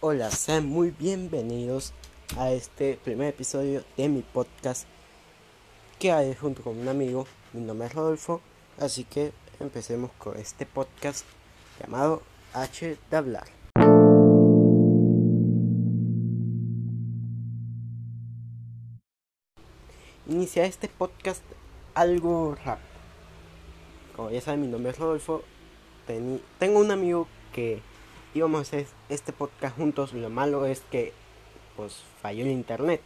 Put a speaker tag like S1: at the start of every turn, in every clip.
S1: Hola, sean muy bienvenidos a este primer episodio de mi podcast que haré junto con un amigo. Mi nombre es Rodolfo, así que empecemos con este podcast llamado H de hablar. Iniciar este podcast algo rápido. Como ya saben, mi nombre es Rodolfo. tengo un amigo que íbamos a hacer este podcast juntos. Lo malo es que pues falló el internet.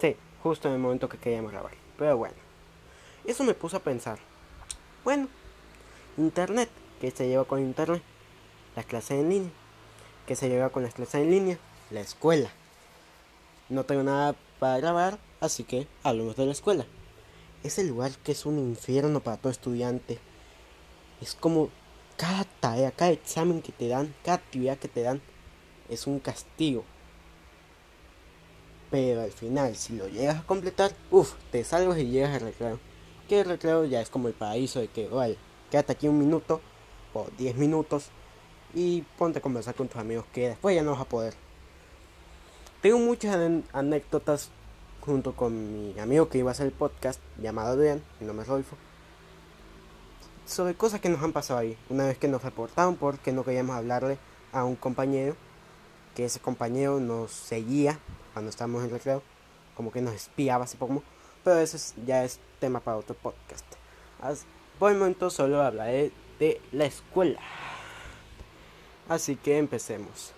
S1: Sí, justo en el momento que queríamos grabar. Pero bueno, eso me puso a pensar. Bueno, internet, ¿qué se lleva con internet? Las clases en línea. ¿Qué se lleva con las clases en línea? La escuela. No tengo nada para grabar, así que hablemos de la escuela. Es el lugar que es un infierno para todo estudiante. Es como cada tarea, cada examen que te dan, cada actividad que te dan, es un castigo. Pero al final, si lo llegas a completar, uff, te salvas y llegas al recreo. Que el recreo ya es como el paraíso de que, vale, quédate aquí un minuto o diez minutos y ponte a conversar con tus amigos que después ya no vas a poder. Tengo muchas anécdotas junto con mi amigo que iba a hacer el podcast llamado Adrián, mi nombre es Rodolfo sobre cosas que nos han pasado ahí. Una vez que nos reportaron porque no queríamos hablarle a un compañero, que ese compañero nos seguía cuando estábamos en recreo, como que nos espiaba así como, pero eso ya es tema para otro podcast. por el momento solo hablaré de la escuela. Así que empecemos.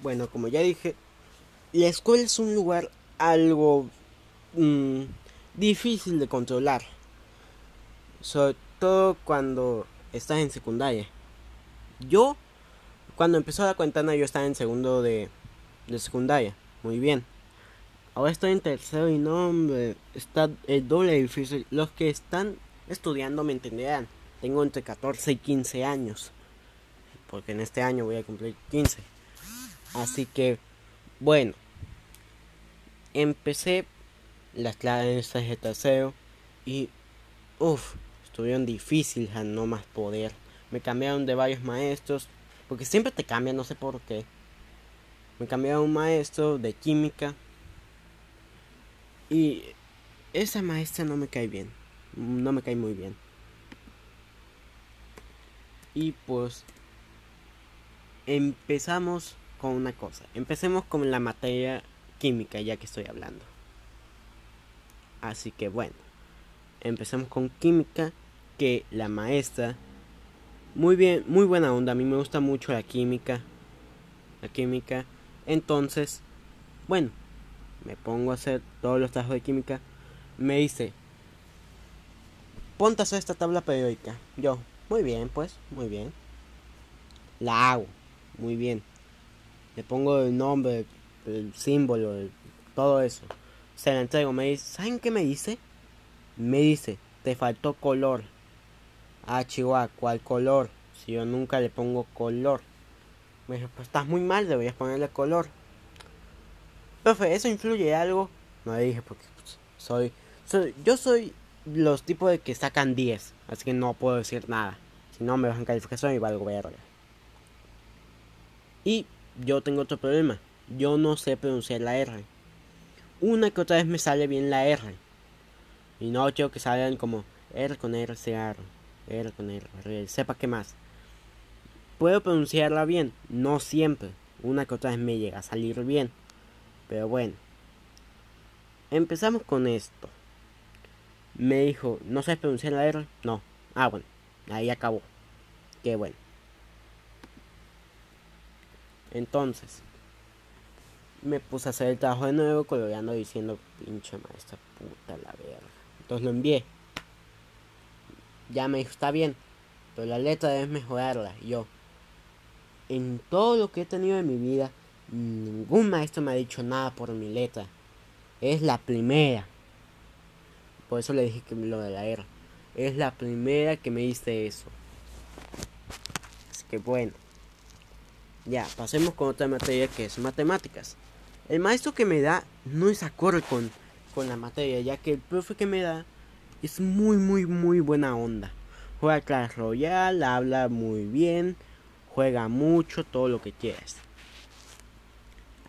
S1: Bueno, como ya dije, la escuela es un lugar algo mm, difícil de controlar. Sobre todo cuando estás en secundaria. Yo, cuando empezó la cuentana, yo estaba en segundo de, de secundaria. Muy bien. Ahora estoy en tercero y no, está el doble difícil. Los que están estudiando me entenderán. Tengo entre 14 y 15 años. Porque en este año voy a cumplir 15. Así que, bueno, empecé las clases de tercero y uff, estuvieron difíciles a no más poder. Me cambiaron de varios maestros, porque siempre te cambian, no sé por qué. Me cambiaron un maestro de química y esa maestra no me cae bien, no me cae muy bien. Y pues empezamos con una cosa. Empecemos con la materia química ya que estoy hablando. Así que bueno, empezamos con química que la maestra muy bien, muy buena onda, a mí me gusta mucho la química. La química. Entonces, bueno, me pongo a hacer todos los trabajos de química. Me dice, ponte a esta tabla periódica. Yo, muy bien, pues, muy bien. La hago, muy bien. Le pongo el nombre, el símbolo, todo eso. Se la entrego, me dice, ¿saben qué me dice? Me dice, te faltó color. Ah, Chihuahua, ¿cuál color? Si yo nunca le pongo color. Me dijo, pues estás muy mal, deberías ponerle color. Profe, ¿eso influye algo? No le dije porque pues, soy, soy, yo soy los tipos de que sacan 10, así que no puedo decir nada. Si no me bajan calificación y valgo verga. Y yo tengo otro problema yo no sé pronunciar la R. Una que otra vez me sale bien la R. Y no quiero que salgan como R con R, C, R, R con R, R, sepa qué más. Puedo pronunciarla bien, no siempre. Una que otra vez me llega a salir bien. Pero bueno. Empezamos con esto. Me dijo, ¿no sabes pronunciar la R? No. Ah, bueno. Ahí acabó. Qué bueno. Entonces, me puse a hacer el trabajo de nuevo, coloreando diciendo, pinche maestra puta la verga. Entonces lo envié. Ya me dijo, está bien, pero la letra debes mejorarla. Yo, en todo lo que he tenido en mi vida, ningún maestro me ha dicho nada por mi letra. Es la primera. Por eso le dije que lo de la R. Es la primera que me dice eso. Así que bueno. Ya, pasemos con otra materia que es matemáticas. El maestro que me da no es acorde con, con la materia, ya que el profe que me da es muy, muy, muy buena onda. Juega Clash Royale, habla muy bien, juega mucho, todo lo que quieras.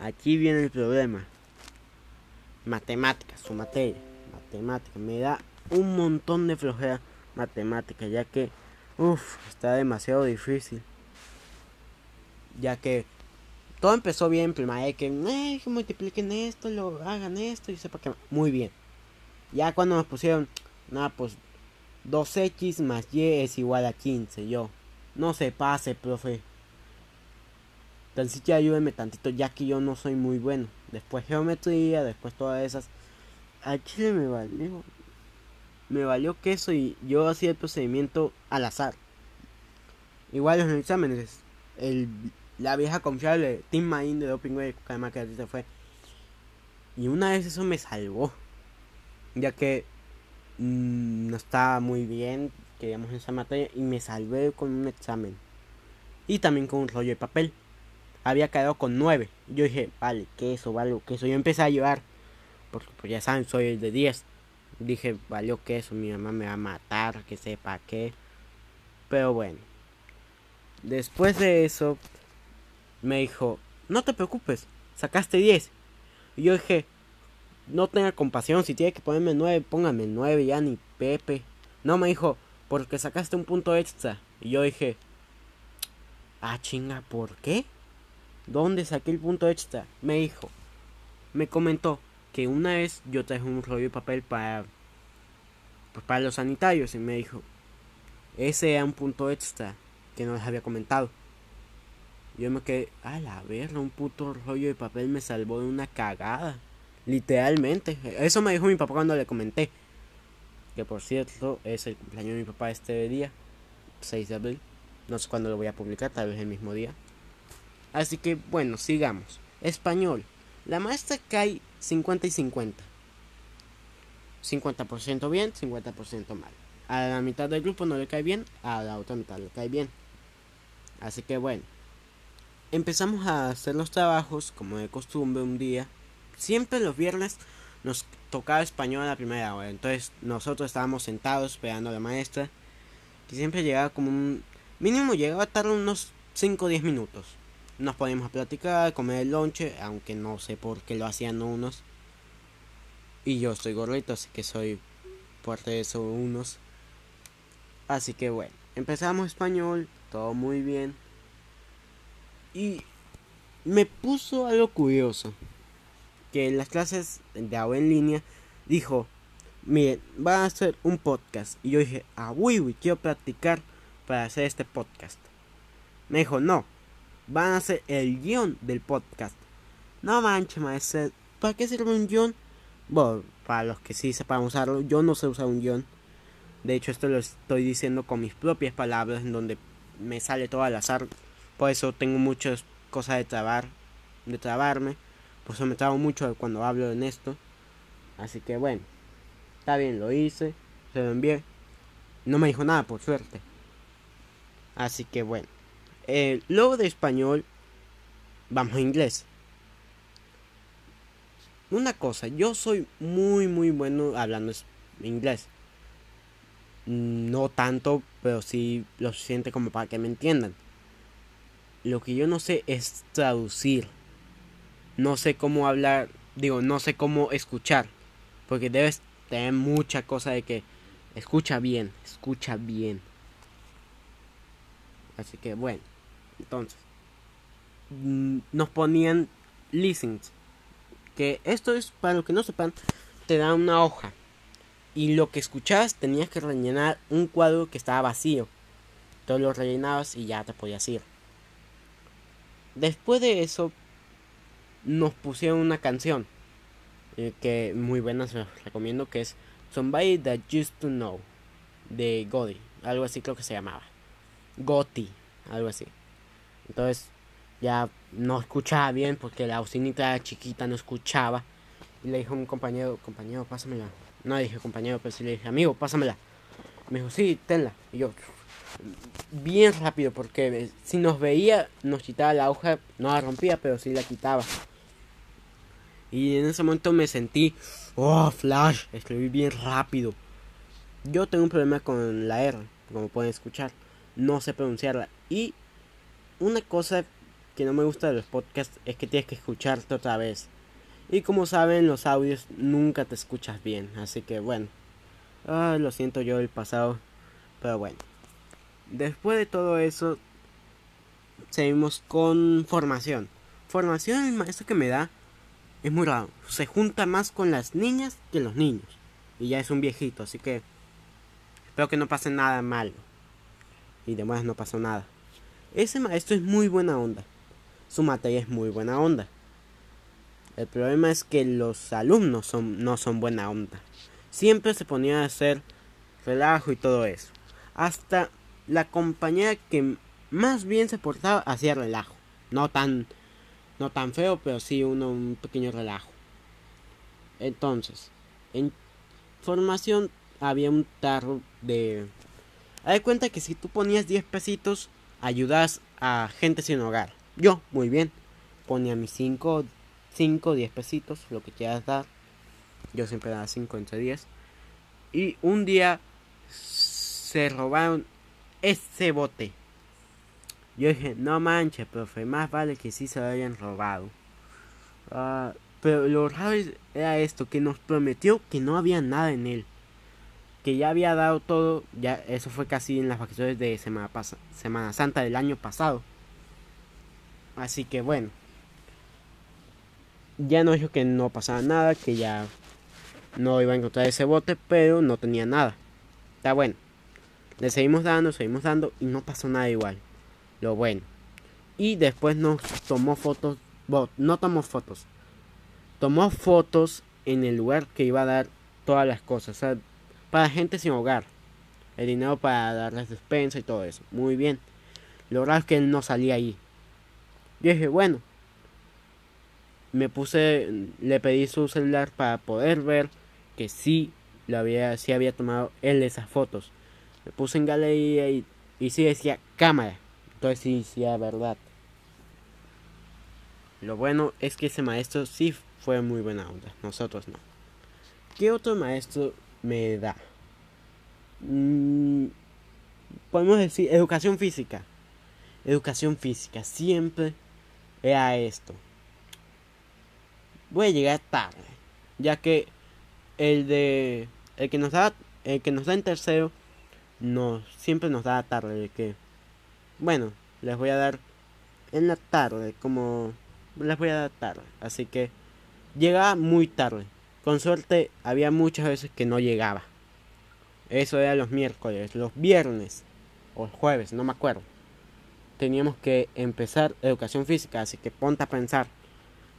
S1: Aquí viene el problema. Matemáticas, su materia. Matemática. Me da un montón de flojera matemática, ya que, uff, está demasiado difícil. Ya que todo empezó bien primaria, que, que multipliquen esto, lo hagan esto y sepa que... Muy bien. Ya cuando nos pusieron, nada, pues 2x más y es igual a 15. Yo, no se pase, profe. Tan siquiera ayúdeme tantito, ya que yo no soy muy bueno. Después geometría, después todas esas. A Chile me valió. Me valió queso y yo hacía el procedimiento al azar. Igual los exámenes. El, la vieja confiable Team Main de Doping Way, que además que se fue. Y una vez eso me salvó. Ya que mmm, no estaba muy bien, queríamos esa materia, y me salvé con un examen. Y también con un rollo de papel había quedado con 9. Yo dije, vale, queso, vale, queso. Yo empecé a llorar. Porque pues ya saben, soy el de 10. Dije, valió queso, mi mamá me va a matar, que sepa qué. Pero bueno. Después de eso, me dijo, no te preocupes, sacaste 10. Y yo dije, no tenga compasión, si tiene que ponerme 9, póngame 9, ya ni Pepe. No, me dijo, porque sacaste un punto extra. Y yo dije, ah, chinga, ¿por qué? ¿Dónde saqué el punto extra? Me dijo, me comentó que una vez yo traje un rollo de papel para, pues para los sanitarios y me dijo, ese era un punto extra que no les había comentado. Yo me quedé, a la verga, un puto rollo de papel me salvó de una cagada. Literalmente. Eso me dijo mi papá cuando le comenté. Que por cierto, es el cumpleaños de mi papá este día, 6 de abril. No sé cuándo lo voy a publicar, tal vez el mismo día. Así que bueno, sigamos. Español. La maestra cae 50 y 50. 50% bien, 50% mal. A la mitad del grupo no le cae bien, a la otra mitad le cae bien. Así que bueno. Empezamos a hacer los trabajos como de costumbre un día. Siempre los viernes nos tocaba español a la primera hora. Entonces nosotros estábamos sentados esperando a la maestra. Que siempre llegaba como un... Mínimo llegaba a tardar unos 5 o 10 minutos nos podíamos a platicar, comer el lonche, aunque no sé por qué lo hacían unos. Y yo soy gordito, así que soy parte de esos unos. Así que bueno, empezamos español, todo muy bien. Y me puso algo curioso. Que en las clases de agua en línea dijo, miren, va a hacer un podcast. Y yo dije, ah, uy, uy, quiero practicar para hacer este podcast. Me dijo, no, van a hacer el guion del podcast. No manches, maestro. ¿Para qué sirve un guion? Bueno, para los que sí sepan usarlo, yo no sé usar un guion. De hecho, esto lo estoy diciendo con mis propias palabras, en donde me sale todo al azar. Por eso tengo muchas cosas de trabar, de trabarme. Por eso me trabo mucho cuando hablo en esto. Así que bueno, está bien, lo hice, se lo envié. No me dijo nada, por suerte. Así que bueno. Eh, luego de español, vamos a inglés. Una cosa, yo soy muy muy bueno hablando inglés. No tanto, pero sí lo suficiente como para que me entiendan. Lo que yo no sé es traducir. No sé cómo hablar, digo, no sé cómo escuchar. Porque debes tener mucha cosa de que escucha bien, escucha bien. Así que bueno. Entonces, mm, nos ponían listings. Que esto es, para los que no sepan, te da una hoja. Y lo que escuchabas tenías que rellenar un cuadro que estaba vacío. Entonces lo rellenabas y ya te podías ir. Después de eso, nos pusieron una canción. Eh, que muy buena, se los recomiendo. Que es Somebody That Used to Know. De Gotti. Algo así creo que se llamaba. Gotti. Algo así. Entonces ya no escuchaba bien porque la bocinita chiquita no escuchaba. Y le dijo a un compañero, compañero, pásamela. No le dije compañero, pero sí le dije, amigo, pásamela. Me dijo, sí, tenla. Y yo, bien rápido, porque si nos veía, nos quitaba la hoja, no la rompía, pero sí la quitaba. Y en ese momento me sentí, oh, flash, escribí bien rápido. Yo tengo un problema con la R. como pueden escuchar. No sé pronunciarla. Y una cosa que no me gusta de los podcasts es que tienes que escucharte otra vez. Y como saben, los audios nunca te escuchas bien. Así que bueno. Ah, lo siento yo el pasado. Pero bueno. Después de todo eso, seguimos con formación. Formación, el maestro que me da es muy raro. Se junta más con las niñas que los niños. Y ya es un viejito, así que espero que no pase nada malo. Y demás no pasó nada. Ese maestro es muy buena onda. Su materia es muy buena onda. El problema es que los alumnos son, no son buena onda. Siempre se ponía a hacer relajo y todo eso. Hasta la compañera que más bien se portaba hacía relajo. No tan, no tan feo, pero sí uno, un pequeño relajo. Entonces, en formación había un tarro de... Haz cuenta que si tú ponías 10 pesitos, ayudas a gente sin hogar. Yo, muy bien, ponía mis 5, 5, 10 pesitos, lo que quieras dar. Yo siempre daba 5 entre 10. Y un día se robaron ese bote. Yo dije, no manches, profe, más vale que sí se lo hayan robado. Uh, pero lo raro era esto, que nos prometió que no había nada en él. Que ya había dado todo, ya eso fue casi en las vacaciones de Semana, Semana Santa del año pasado. Así que bueno. Ya no dijo que no pasaba nada, que ya no iba a encontrar ese bote, pero no tenía nada. Está bueno. Le seguimos dando, seguimos dando y no pasó nada igual. Lo bueno. Y después nos tomó fotos, no tomó fotos. Tomó fotos en el lugar que iba a dar todas las cosas. O sea, para gente sin hogar. El dinero para darles despensa y todo eso. Muy bien. Lo raro es que él no salía ahí. Yo dije, bueno. Me puse, le pedí su celular para poder ver que sí, lo había, sí había tomado él esas fotos. Me puse en galería y, y sí decía cámara. Entonces sí decía verdad. Lo bueno es que ese maestro sí fue muy buena onda. Nosotros no. ¿Qué otro maestro me da? Mm, podemos decir educación física. Educación física. Siempre era esto. Voy a llegar tarde. Ya que el de. El que nos da. El que nos da en tercero. No. Siempre nos da tarde. De que. Bueno. Les voy a dar. En la tarde. Como. Les voy a dar tarde. Así que. Llegaba muy tarde. Con suerte había muchas veces que no llegaba. Eso era los miércoles, los viernes o jueves, no me acuerdo. Teníamos que empezar educación física, así que ponte a pensar.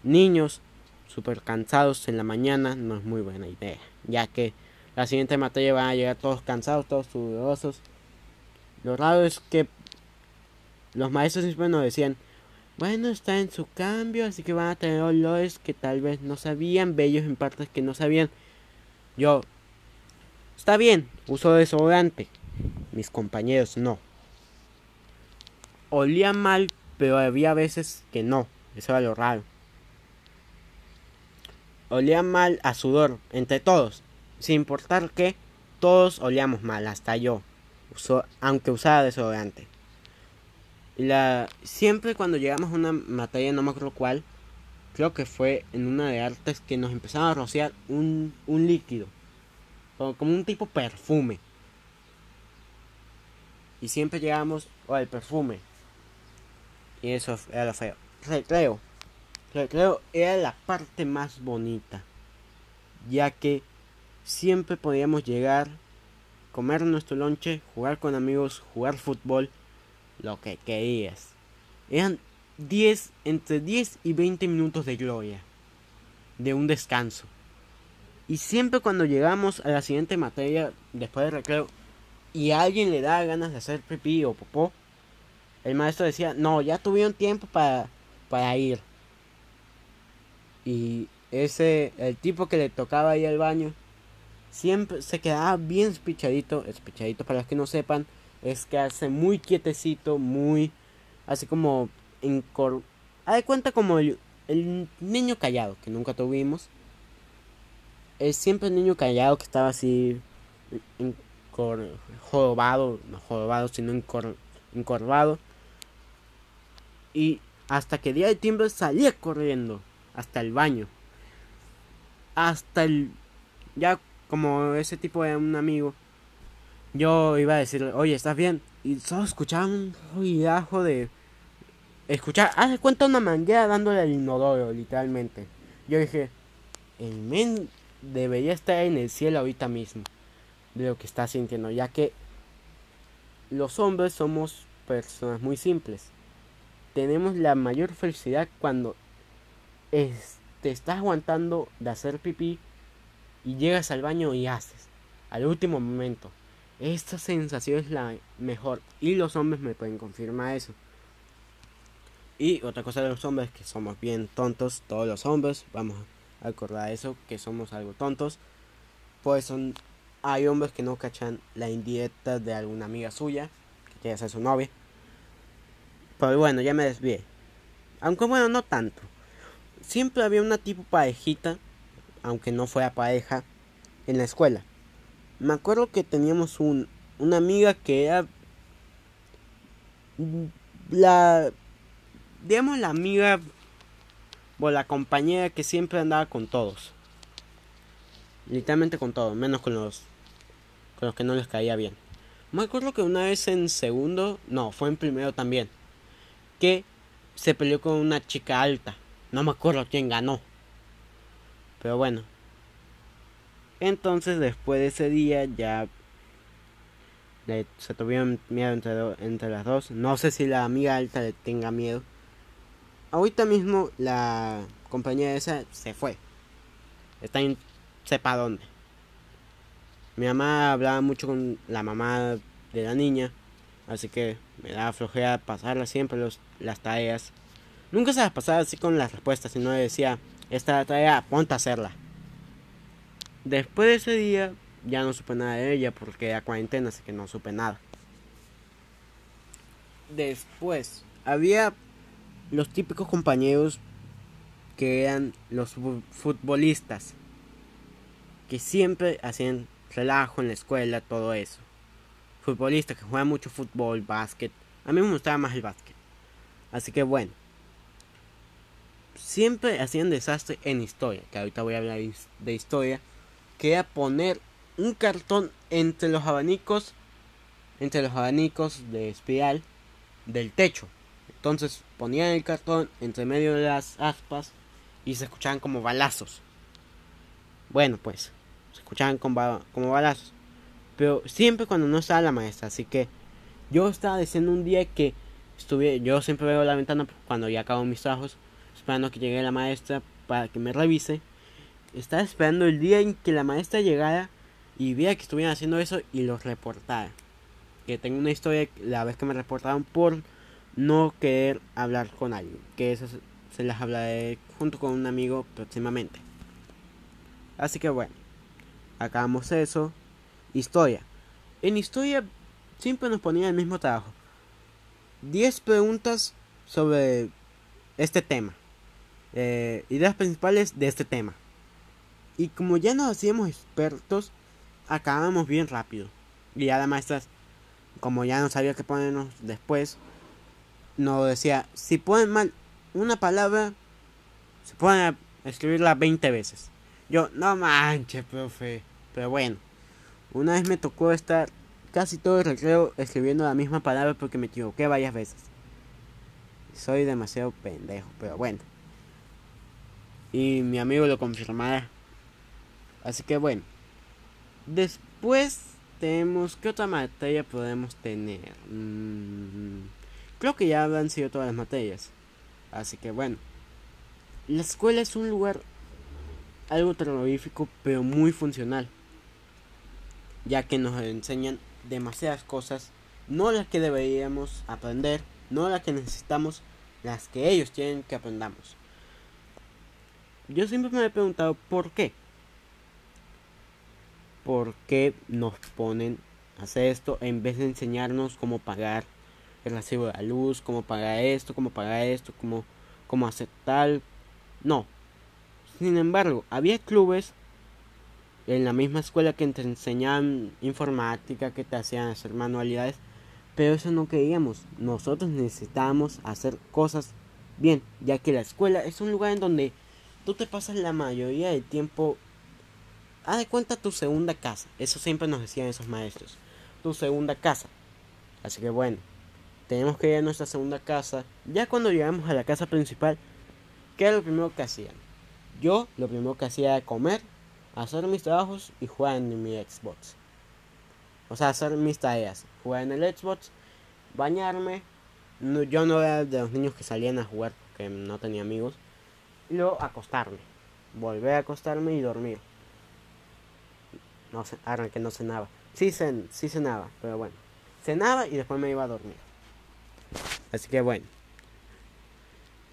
S1: Niños súper cansados en la mañana no es muy buena idea, ya que la siguiente materia van a llegar todos cansados, todos sudorosos. Lo raro es que los maestros siempre nos decían, bueno, está en su cambio, así que van a tener olores que tal vez no sabían, bellos en partes que no sabían. Yo, está bien, uso desodorante. Mis compañeros no. Olía mal, pero había veces que no. Eso era lo raro. Olía mal a sudor, entre todos. Sin importar que todos olíamos mal, hasta yo. aunque usaba desodorante. La, siempre cuando llegamos a una materia, no me acuerdo cuál, creo que fue en una de artes que nos empezaron a rociar un, un líquido, como, como, un tipo perfume. Y siempre llegamos, el perfume. Y eso era lo feo. Recreo era la parte más bonita, ya que siempre podíamos llegar, comer nuestro lonche, jugar con amigos, jugar fútbol lo que querías. Eran 10, entre 10 y 20 minutos de gloria, de un descanso. Y siempre cuando llegamos a la siguiente materia, después del recreo, y a alguien le da ganas de hacer pipí o popó, el maestro decía, no, ya tuvieron tiempo para, para ir. Y ese, el tipo que le tocaba ir al baño, siempre se quedaba bien espichadito, espichadito para los que no sepan, es que hace muy quietecito, muy así como en cor... de cuenta como el, niño callado que nunca tuvimos. Es siempre el niño callado que estaba así jorobado, no jorobado, sino encorvado. Y hasta que día de timbre salía corriendo hasta el baño. Hasta el... Ya como ese tipo de un amigo, yo iba a decirle, oye, ¿estás bien? Y solo escuchaba un ruidajo de... Escuchar, haz cuenta una manguera dándole al inodoro, literalmente. Yo dije, el men debería estar en el cielo ahorita mismo. De lo que está sintiendo, ya que los hombres somos personas muy simples. Tenemos la mayor felicidad cuando te estás aguantando de hacer pipí y llegas al baño y haces. Al último momento. Esta sensación es la mejor. Y los hombres me pueden confirmar eso. Y otra cosa de los hombres, que somos bien tontos, todos los hombres, vamos a acordar eso, que somos algo tontos. Pues son, hay hombres que no cachan la indirecta de alguna amiga suya, que quiere ser su novia. Pero bueno, ya me desvié. Aunque bueno, no tanto. Siempre había una tipo parejita aunque no fuera pareja, en la escuela. Me acuerdo que teníamos un, una amiga que era la, digamos, la amiga o la compañera que siempre andaba con todos. Literalmente con todos, menos con los, con los que no les caía bien. Me acuerdo que una vez en segundo, no, fue en primero también, que se peleó con una chica alta. No me acuerdo quién ganó. Pero bueno. Entonces después de ese día ya se tuvieron miedo entre, entre las dos. No sé si la amiga alta le tenga miedo. Ahorita mismo la compañía esa se fue. Está en sepa dónde. Mi mamá hablaba mucho con la mamá de la niña. Así que me daba flojera pasarla siempre los, las tareas. Nunca se las pasaba así con las respuestas, sino decía, esta tarea, ponte a hacerla. Después de ese día, ya no supe nada de ella porque era cuarentena, así que no supe nada. Después, había los típicos compañeros que eran los futbolistas, que siempre hacían relajo en la escuela, todo eso. Futbolistas que juegan mucho fútbol, básquet. A mí me gustaba más el básquet. Así que bueno siempre hacían desastre en historia, que ahorita voy a hablar de historia, que era poner un cartón entre los abanicos, entre los abanicos de espiral del techo. Entonces ponían el cartón entre medio de las aspas y se escuchaban como balazos. Bueno, pues, se escuchaban como, como balazos. Pero siempre cuando no estaba la maestra, así que yo estaba diciendo un día que estuve, yo siempre veo la ventana cuando ya acabo mis trabajos esperando que llegue la maestra para que me revise. Estaba esperando el día en que la maestra llegara y viera que estuvieran haciendo eso y los reportara. Que tengo una historia la vez que me reportaron por no querer hablar con alguien. Que eso se las hablaré junto con un amigo próximamente. Así que bueno, acabamos eso. Historia. En historia siempre nos ponía el mismo trabajo. 10 preguntas sobre este tema eh, ideas principales de este tema. Y como ya nos hacíamos expertos, acabamos bien rápido. Y ya la como ya no sabía qué ponernos después, nos decía, si ponen mal una palabra, se pueden escribirla 20 veces. Yo, no manches, profe. Pero bueno, una vez me tocó estar casi todo el recreo escribiendo la misma palabra porque me equivoqué varias veces. Soy demasiado pendejo, pero bueno y mi amigo lo confirmará. Así que bueno. Después tenemos... ¿Qué otra materia podemos tener? Mm, creo que ya han sido todas las materias. Así que bueno. La escuela es un lugar algo terrorífico pero muy funcional. Ya que nos enseñan demasiadas cosas. No las que deberíamos aprender. No las que necesitamos. Las que ellos tienen que aprendamos. Yo siempre me he preguntado por qué. ¿Por qué nos ponen a hacer esto en vez de enseñarnos cómo pagar el recibo de la luz, cómo pagar esto, cómo pagar esto, cómo, cómo hacer tal? No. Sin embargo, había clubes en la misma escuela que te enseñaban informática, que te hacían hacer manualidades, pero eso no queríamos. Nosotros necesitábamos hacer cosas bien, ya que la escuela es un lugar en donde tú te pasas la mayoría del tiempo. Haz de cuenta tu segunda casa. Eso siempre nos decían esos maestros. Tu segunda casa. Así que bueno, tenemos que ir a nuestra segunda casa. Ya cuando llegamos a la casa principal, ¿qué era lo primero que hacían? Yo lo primero que hacía era comer, hacer mis trabajos y jugar en mi Xbox. O sea, hacer mis tareas. Jugar en el Xbox, bañarme. yo no era de los niños que salían a jugar porque no tenía amigos. Luego acostarme. Volver a acostarme y dormir. No sé, ahora que no cenaba. Sí, sí cenaba, pero bueno. Cenaba y después me iba a dormir. Así que bueno.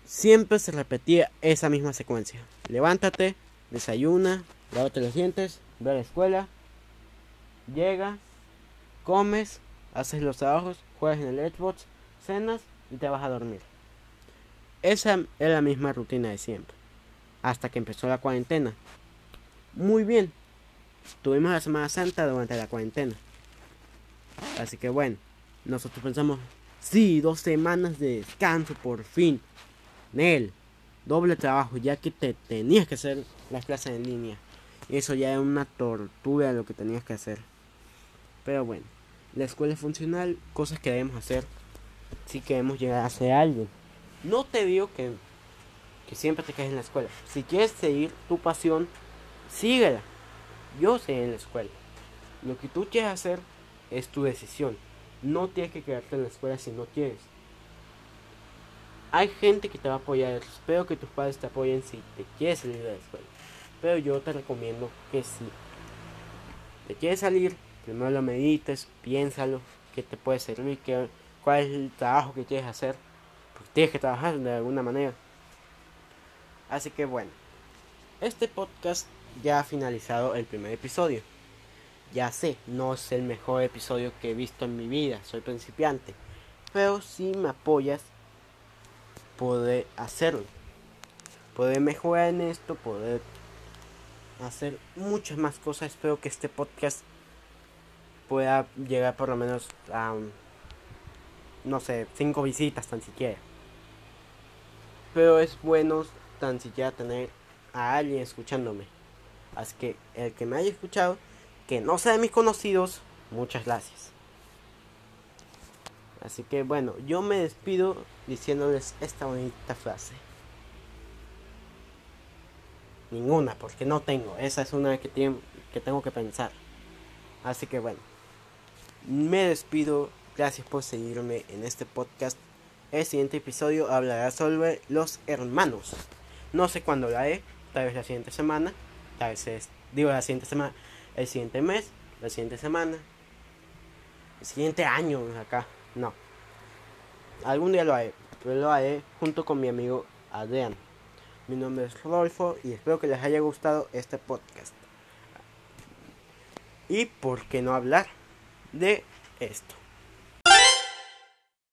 S1: Siempre se repetía esa misma secuencia. Levántate, desayuna, lávate los dientes, ve a la escuela, llega, comes, haces los trabajos, juegas en el Xbox, cenas y te vas a dormir. Esa es la misma rutina de siempre. Hasta que empezó la cuarentena. Muy bien. Tuvimos la Semana Santa durante la cuarentena. Así que bueno, nosotros pensamos, sí, dos semanas de descanso por fin. Nel, doble trabajo, ya que te tenías que hacer las clases en línea. Eso ya es una tortura lo que tenías que hacer. Pero bueno, la escuela es funcional, cosas que debemos hacer si queremos llegar a ser alguien. No te digo que, que siempre te quedes en la escuela. Si quieres seguir tu pasión, síguela. Yo sé en la escuela. Lo que tú quieres hacer es tu decisión. No tienes que quedarte en la escuela si no quieres. Hay gente que te va a apoyar. Espero que tus padres te apoyen si te quieres salir de la escuela. Pero yo te recomiendo que si te quieres salir, primero lo medites, piénsalo, qué te puede servir, qué, cuál es el trabajo que quieres hacer. Porque tienes que trabajar de alguna manera. Así que bueno, este podcast ya ha finalizado el primer episodio. Ya sé, no es el mejor episodio que he visto en mi vida, soy principiante. Pero si me apoyas, poder hacerlo. Poder mejorar en esto, poder hacer muchas más cosas. Espero que este podcast pueda llegar por lo menos a, no sé, cinco visitas tan siquiera. Pero es bueno tan siquiera tener a alguien escuchándome. Así que el que me haya escuchado, que no sea de mis conocidos, muchas gracias. Así que bueno, yo me despido diciéndoles esta bonita frase. Ninguna, porque no tengo. Esa es una que, que tengo que pensar. Así que bueno, me despido. Gracias por seguirme en este podcast. El siguiente episodio hablará sobre los hermanos. No sé cuándo lo haré, tal vez la siguiente semana, tal vez es, digo la siguiente semana, el siguiente mes, la siguiente semana, el siguiente año acá, no. Algún día lo haré, pero lo haré junto con mi amigo Adrián. Mi nombre es Rodolfo y espero que les haya gustado este podcast. Y por qué no hablar de esto.